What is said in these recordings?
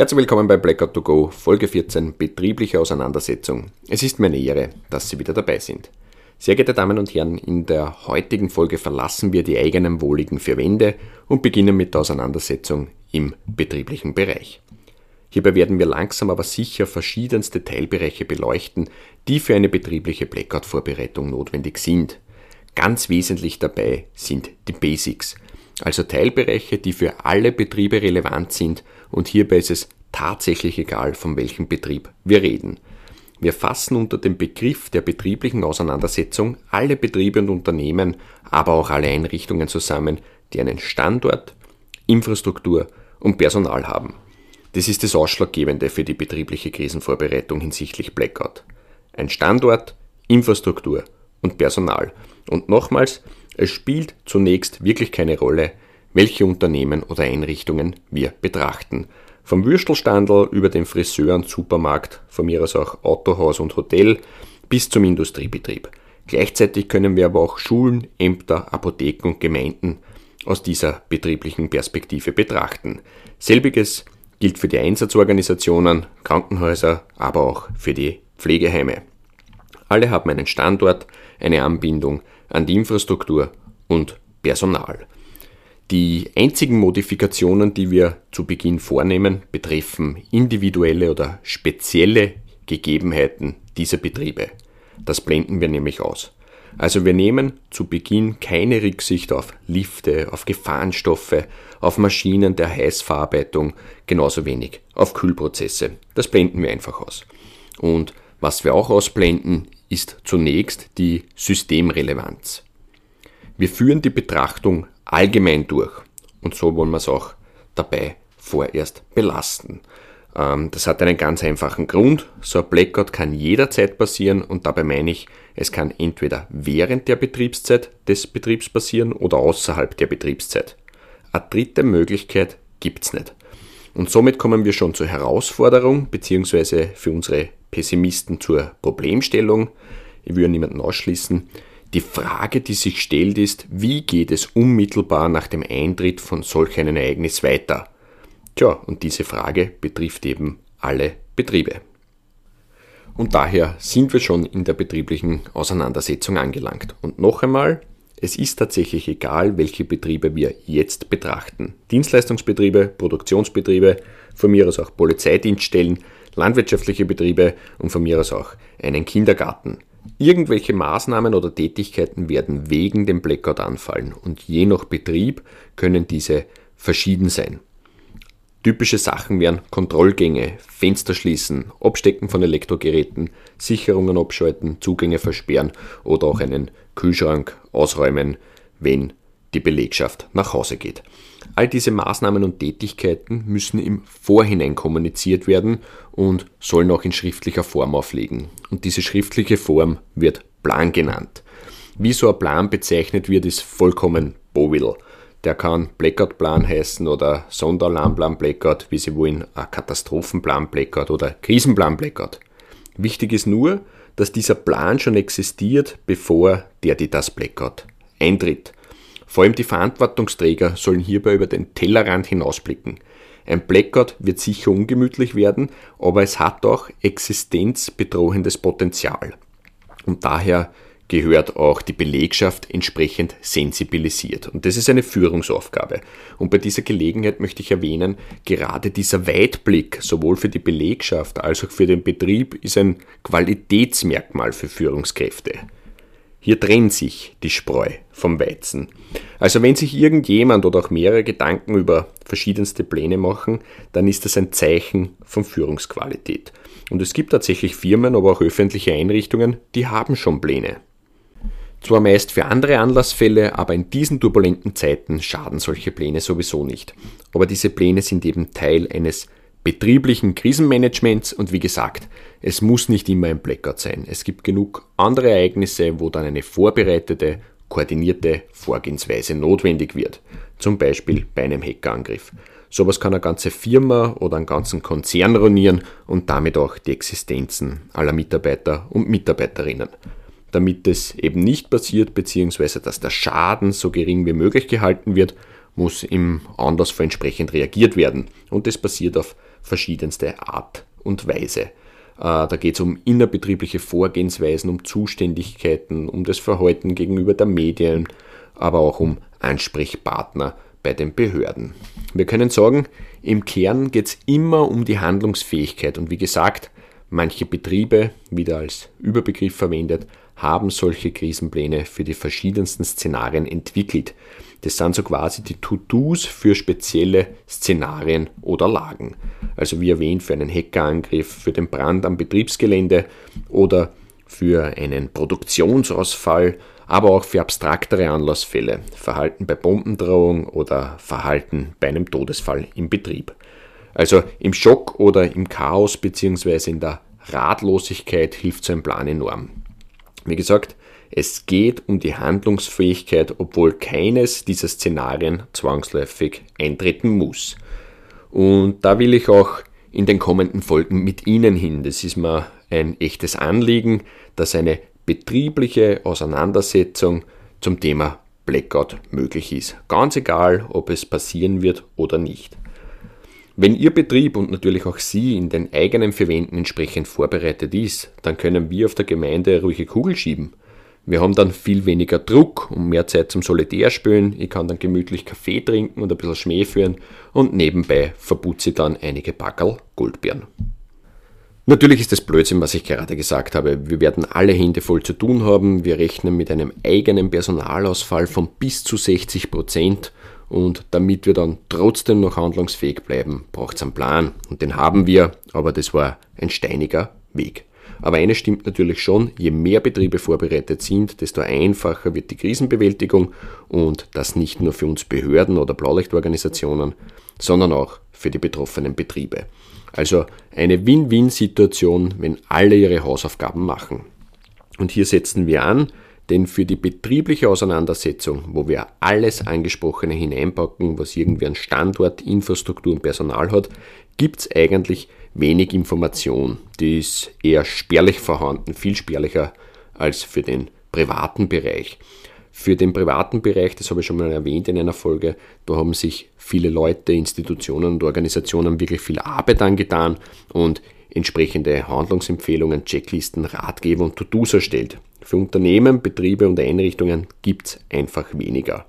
Herzlich willkommen bei Blackout to Go, Folge 14, betriebliche Auseinandersetzung. Es ist mir eine Ehre, dass Sie wieder dabei sind. Sehr geehrte Damen und Herren, in der heutigen Folge verlassen wir die eigenen wohligen vier Wände und beginnen mit der Auseinandersetzung im betrieblichen Bereich. Hierbei werden wir langsam aber sicher verschiedenste Teilbereiche beleuchten, die für eine betriebliche Blackout-Vorbereitung notwendig sind. Ganz wesentlich dabei sind die Basics, also Teilbereiche, die für alle Betriebe relevant sind und hierbei ist es tatsächlich egal, von welchem Betrieb wir reden. Wir fassen unter dem Begriff der betrieblichen Auseinandersetzung alle Betriebe und Unternehmen, aber auch alle Einrichtungen zusammen, die einen Standort, Infrastruktur und Personal haben. Das ist das Ausschlaggebende für die betriebliche Krisenvorbereitung hinsichtlich Blackout. Ein Standort, Infrastruktur und Personal. Und nochmals, es spielt zunächst wirklich keine Rolle, welche Unternehmen oder Einrichtungen wir betrachten. Vom Würstelstandel über den Friseur und Supermarkt, von mir aus auch Autohaus und Hotel, bis zum Industriebetrieb. Gleichzeitig können wir aber auch Schulen, Ämter, Apotheken und Gemeinden aus dieser betrieblichen Perspektive betrachten. Selbiges gilt für die Einsatzorganisationen, Krankenhäuser, aber auch für die Pflegeheime. Alle haben einen Standort, eine Anbindung an die Infrastruktur und Personal. Die einzigen Modifikationen, die wir zu Beginn vornehmen, betreffen individuelle oder spezielle Gegebenheiten dieser Betriebe. Das blenden wir nämlich aus. Also wir nehmen zu Beginn keine Rücksicht auf Lifte, auf Gefahrenstoffe, auf Maschinen der Heißverarbeitung, genauso wenig auf Kühlprozesse. Das blenden wir einfach aus. Und was wir auch ausblenden, ist zunächst die Systemrelevanz. Wir führen die Betrachtung allgemein durch. Und so wollen wir es auch dabei vorerst belasten. Ähm, das hat einen ganz einfachen Grund. So ein Blackout kann jederzeit passieren und dabei meine ich, es kann entweder während der Betriebszeit des Betriebs passieren oder außerhalb der Betriebszeit. Eine dritte Möglichkeit gibt's nicht. Und somit kommen wir schon zur Herausforderung beziehungsweise für unsere Pessimisten zur Problemstellung. Ich würde niemanden ausschließen. Die Frage, die sich stellt, ist, wie geht es unmittelbar nach dem Eintritt von solch einem Ereignis weiter? Tja, und diese Frage betrifft eben alle Betriebe. Und daher sind wir schon in der betrieblichen Auseinandersetzung angelangt. Und noch einmal, es ist tatsächlich egal, welche Betriebe wir jetzt betrachten. Dienstleistungsbetriebe, Produktionsbetriebe, von mir aus auch Polizeidienststellen, landwirtschaftliche Betriebe und von mir aus auch einen Kindergarten. Irgendwelche Maßnahmen oder Tätigkeiten werden wegen dem Blackout anfallen und je nach Betrieb können diese verschieden sein. Typische Sachen wären Kontrollgänge, Fenster schließen, Abstecken von Elektrogeräten, Sicherungen abschalten, Zugänge versperren oder auch einen Kühlschrank ausräumen, wenn die Belegschaft nach Hause geht. All diese Maßnahmen und Tätigkeiten müssen im Vorhinein kommuniziert werden und sollen auch in schriftlicher Form aufliegen. Und diese schriftliche Form wird Plan genannt. Wie so ein Plan bezeichnet wird, ist vollkommen Bowill. Der kann Blackout-Plan heißen oder Sonderalarmplan Blackout, wie Sie wollen, ein Katastrophenplan Blackout oder Krisenplan Blackout. Wichtig ist nur, dass dieser Plan schon existiert, bevor der die das Blackout eintritt. Vor allem die Verantwortungsträger sollen hierbei über den Tellerrand hinausblicken. Ein Blackout wird sicher ungemütlich werden, aber es hat auch existenzbedrohendes Potenzial. Und daher gehört auch die Belegschaft entsprechend sensibilisiert. Und das ist eine Führungsaufgabe. Und bei dieser Gelegenheit möchte ich erwähnen, gerade dieser Weitblick sowohl für die Belegschaft als auch für den Betrieb ist ein Qualitätsmerkmal für Führungskräfte. Hier trennt sich die Spreu vom Weizen. Also wenn sich irgendjemand oder auch mehrere Gedanken über verschiedenste Pläne machen, dann ist das ein Zeichen von Führungsqualität. Und es gibt tatsächlich Firmen, aber auch öffentliche Einrichtungen, die haben schon Pläne. Zwar meist für andere Anlassfälle, aber in diesen turbulenten Zeiten schaden solche Pläne sowieso nicht. Aber diese Pläne sind eben Teil eines betrieblichen Krisenmanagements und wie gesagt, es muss nicht immer ein Blackout sein. Es gibt genug andere Ereignisse, wo dann eine vorbereitete, koordinierte Vorgehensweise notwendig wird. Zum Beispiel bei einem Hackerangriff. Sowas kann eine ganze Firma oder einen ganzen Konzern ruinieren und damit auch die Existenzen aller Mitarbeiter und Mitarbeiterinnen. Damit es eben nicht passiert, beziehungsweise dass der Schaden so gering wie möglich gehalten wird, muss im Anlassfall entsprechend reagiert werden. Und das passiert auf verschiedenste Art und Weise. Äh, da geht es um innerbetriebliche Vorgehensweisen, um Zuständigkeiten, um das Verhalten gegenüber der Medien, aber auch um Ansprechpartner bei den Behörden. Wir können sagen, im Kern geht es immer um die Handlungsfähigkeit und wie gesagt, manche Betriebe, wieder als Überbegriff verwendet, haben solche Krisenpläne für die verschiedensten Szenarien entwickelt. Das sind so quasi die To-Dos für spezielle Szenarien oder Lagen. Also wie erwähnt, für einen Hackerangriff, für den Brand am Betriebsgelände oder für einen Produktionsausfall, aber auch für abstraktere Anlassfälle, Verhalten bei Bombendrohung oder Verhalten bei einem Todesfall im Betrieb. Also im Schock oder im Chaos bzw. in der Ratlosigkeit hilft so ein Plan enorm. Wie gesagt, es geht um die Handlungsfähigkeit, obwohl keines dieser Szenarien zwangsläufig eintreten muss. Und da will ich auch in den kommenden Folgen mit Ihnen hin. Das ist mir ein echtes Anliegen, dass eine betriebliche Auseinandersetzung zum Thema Blackout möglich ist. Ganz egal, ob es passieren wird oder nicht. Wenn Ihr Betrieb und natürlich auch Sie in den eigenen Verwenden entsprechend vorbereitet ist, dann können wir auf der Gemeinde ruhige Kugel schieben. Wir haben dann viel weniger Druck und mehr Zeit zum Solitärspülen. Ich kann dann gemütlich Kaffee trinken und ein bisschen Schmäh führen und nebenbei verputze ich dann einige Packerl Goldbeeren. Natürlich ist das Blödsinn, was ich gerade gesagt habe. Wir werden alle Hände voll zu tun haben. Wir rechnen mit einem eigenen Personalausfall von bis zu 60 Prozent. Und damit wir dann trotzdem noch handlungsfähig bleiben, braucht es einen Plan. Und den haben wir, aber das war ein steiniger Weg. Aber eines stimmt natürlich schon, je mehr Betriebe vorbereitet sind, desto einfacher wird die Krisenbewältigung und das nicht nur für uns Behörden oder Blaulichtorganisationen, sondern auch für die betroffenen Betriebe. Also eine Win-Win-Situation, wenn alle ihre Hausaufgaben machen. Und hier setzen wir an, denn für die betriebliche Auseinandersetzung, wo wir alles Angesprochene hineinpacken, was irgendwie an Standort, Infrastruktur und Personal hat, gibt es eigentlich wenig Information. Die ist eher spärlich vorhanden, viel spärlicher als für den privaten Bereich. Für den privaten Bereich, das habe ich schon mal erwähnt in einer Folge, da haben sich viele Leute, Institutionen und Organisationen wirklich viel Arbeit angetan und entsprechende Handlungsempfehlungen, Checklisten, Ratgeber und To-Dos erstellt. Für Unternehmen, Betriebe und Einrichtungen gibt es einfach weniger.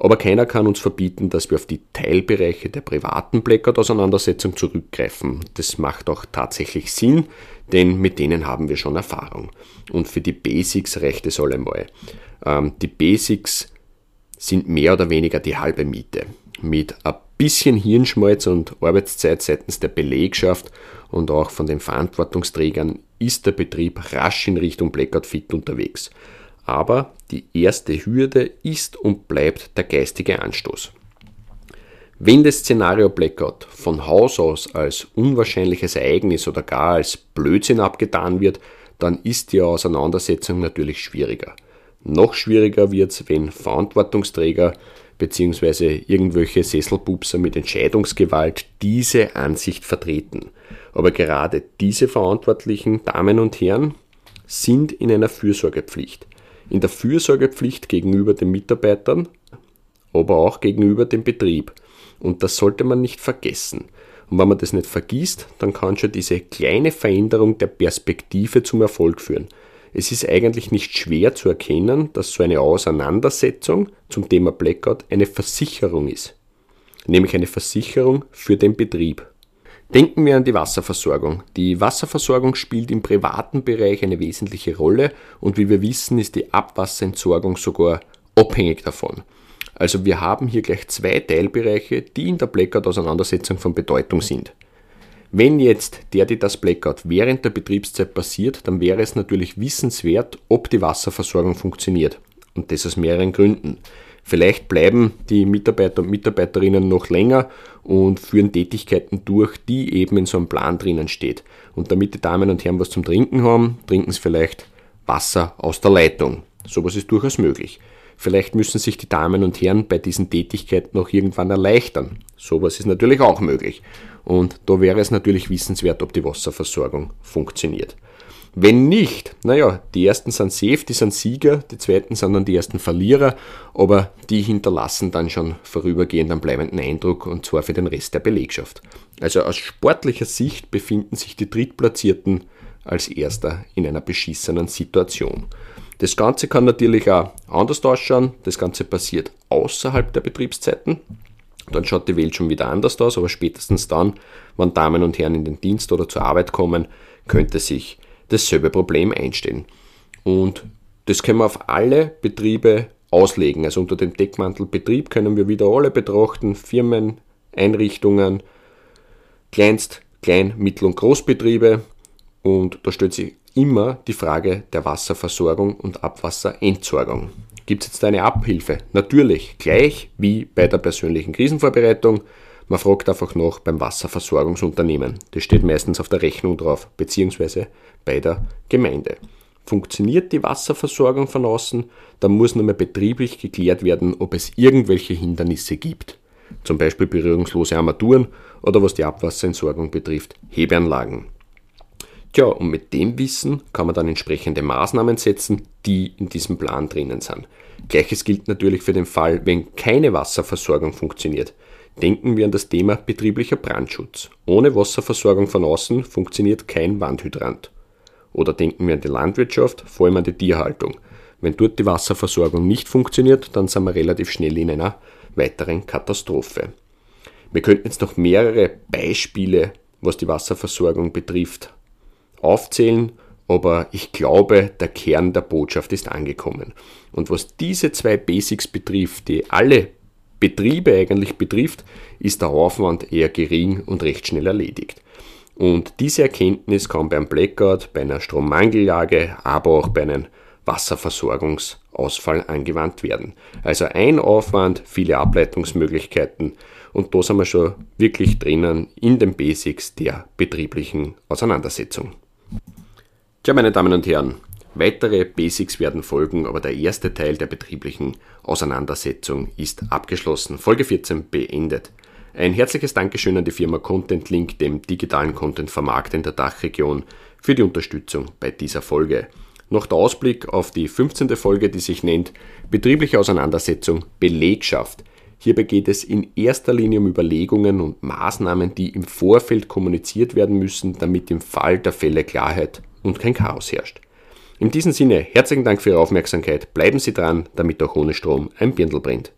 Aber keiner kann uns verbieten, dass wir auf die Teilbereiche der privaten Blackout-Auseinandersetzung zurückgreifen. Das macht auch tatsächlich Sinn, denn mit denen haben wir schon Erfahrung. Und für die Basics reicht es allemal. Ähm, die Basics sind mehr oder weniger die halbe Miete. Mit ein bisschen Hirnschmalz und Arbeitszeit seitens der Belegschaft und auch von den Verantwortungsträgern ist der Betrieb rasch in Richtung Blackout Fit unterwegs aber die erste Hürde ist und bleibt der geistige Anstoß. Wenn das Szenario Blackout von Haus aus als unwahrscheinliches Ereignis oder gar als Blödsinn abgetan wird, dann ist die Auseinandersetzung natürlich schwieriger. Noch schwieriger wird es, wenn Verantwortungsträger bzw. irgendwelche Sesselpupser mit Entscheidungsgewalt diese Ansicht vertreten. Aber gerade diese verantwortlichen Damen und Herren sind in einer Fürsorgepflicht in der Fürsorgepflicht gegenüber den Mitarbeitern, aber auch gegenüber dem Betrieb. Und das sollte man nicht vergessen. Und wenn man das nicht vergisst, dann kann schon diese kleine Veränderung der Perspektive zum Erfolg führen. Es ist eigentlich nicht schwer zu erkennen, dass so eine Auseinandersetzung zum Thema Blackout eine Versicherung ist. Nämlich eine Versicherung für den Betrieb. Denken wir an die Wasserversorgung. Die Wasserversorgung spielt im privaten Bereich eine wesentliche Rolle und wie wir wissen, ist die Abwasserentsorgung sogar abhängig davon. Also wir haben hier gleich zwei Teilbereiche, die in der Blackout-Auseinandersetzung von Bedeutung sind. Wenn jetzt der, die das Blackout während der Betriebszeit passiert, dann wäre es natürlich wissenswert, ob die Wasserversorgung funktioniert. Und das aus mehreren Gründen. Vielleicht bleiben die Mitarbeiter und Mitarbeiterinnen noch länger und führen Tätigkeiten durch, die eben in so einem Plan drinnen steht. Und damit die Damen und Herren was zum Trinken haben, trinken sie vielleicht Wasser aus der Leitung. Sowas ist durchaus möglich. Vielleicht müssen sich die Damen und Herren bei diesen Tätigkeiten noch irgendwann erleichtern. Sowas ist natürlich auch möglich. Und da wäre es natürlich wissenswert, ob die Wasserversorgung funktioniert. Wenn nicht, naja, die ersten sind safe, die sind Sieger, die zweiten sind dann die ersten Verlierer, aber die hinterlassen dann schon vorübergehend einen bleibenden Eindruck und zwar für den Rest der Belegschaft. Also aus sportlicher Sicht befinden sich die Drittplatzierten als Erster in einer beschissenen Situation. Das Ganze kann natürlich auch anders ausschauen. Das Ganze passiert außerhalb der Betriebszeiten. Dann schaut die Welt schon wieder anders aus, aber spätestens dann, wenn Damen und Herren in den Dienst oder zur Arbeit kommen, könnte sich dasselbe Problem einstellen. Und das können wir auf alle Betriebe auslegen. Also unter dem Deckmantel Betrieb können wir wieder alle betrachten, Firmen, Einrichtungen, Kleinst-, Klein-, Mittel- und Großbetriebe. Und da stellt sich immer die Frage der Wasserversorgung und Abwasserentsorgung. Gibt es jetzt eine Abhilfe? Natürlich, gleich wie bei der persönlichen Krisenvorbereitung. Man fragt einfach noch beim Wasserversorgungsunternehmen. Das steht meistens auf der Rechnung drauf, beziehungsweise bei der Gemeinde. Funktioniert die Wasserversorgung von außen, dann muss nur mehr betrieblich geklärt werden, ob es irgendwelche Hindernisse gibt. Zum Beispiel berührungslose Armaturen oder was die Abwasserentsorgung betrifft, Hebeanlagen. Tja, und mit dem Wissen kann man dann entsprechende Maßnahmen setzen, die in diesem Plan drinnen sind. Gleiches gilt natürlich für den Fall, wenn keine Wasserversorgung funktioniert. Denken wir an das Thema betrieblicher Brandschutz. Ohne Wasserversorgung von außen funktioniert kein Wandhydrant. Oder denken wir an die Landwirtschaft, vor allem an die Tierhaltung. Wenn dort die Wasserversorgung nicht funktioniert, dann sind wir relativ schnell in einer weiteren Katastrophe. Wir könnten jetzt noch mehrere Beispiele, was die Wasserversorgung betrifft, aufzählen, aber ich glaube, der Kern der Botschaft ist angekommen. Und was diese zwei Basics betrifft, die alle Betriebe eigentlich betrifft, ist der Aufwand eher gering und recht schnell erledigt. Und diese Erkenntnis kann beim Blackout, bei einer Strommangellage, aber auch bei einem Wasserversorgungsausfall angewandt werden. Also ein Aufwand, viele Ableitungsmöglichkeiten und da sind wir schon wirklich drinnen in den Basics der betrieblichen Auseinandersetzung. Tja, meine Damen und Herren, weitere Basics werden folgen, aber der erste Teil der betrieblichen Auseinandersetzung ist abgeschlossen. Folge 14 beendet. Ein herzliches Dankeschön an die Firma Content Link, dem digitalen Content-Vermarkt in der Dachregion, für die Unterstützung bei dieser Folge. Noch der Ausblick auf die 15. Folge, die sich nennt Betriebliche Auseinandersetzung Belegschaft. Hierbei geht es in erster Linie um Überlegungen und Maßnahmen, die im Vorfeld kommuniziert werden müssen, damit im Fall der Fälle Klarheit und kein Chaos herrscht. In diesem Sinne, herzlichen Dank für Ihre Aufmerksamkeit. Bleiben Sie dran, damit auch ohne Strom ein Birndl brennt.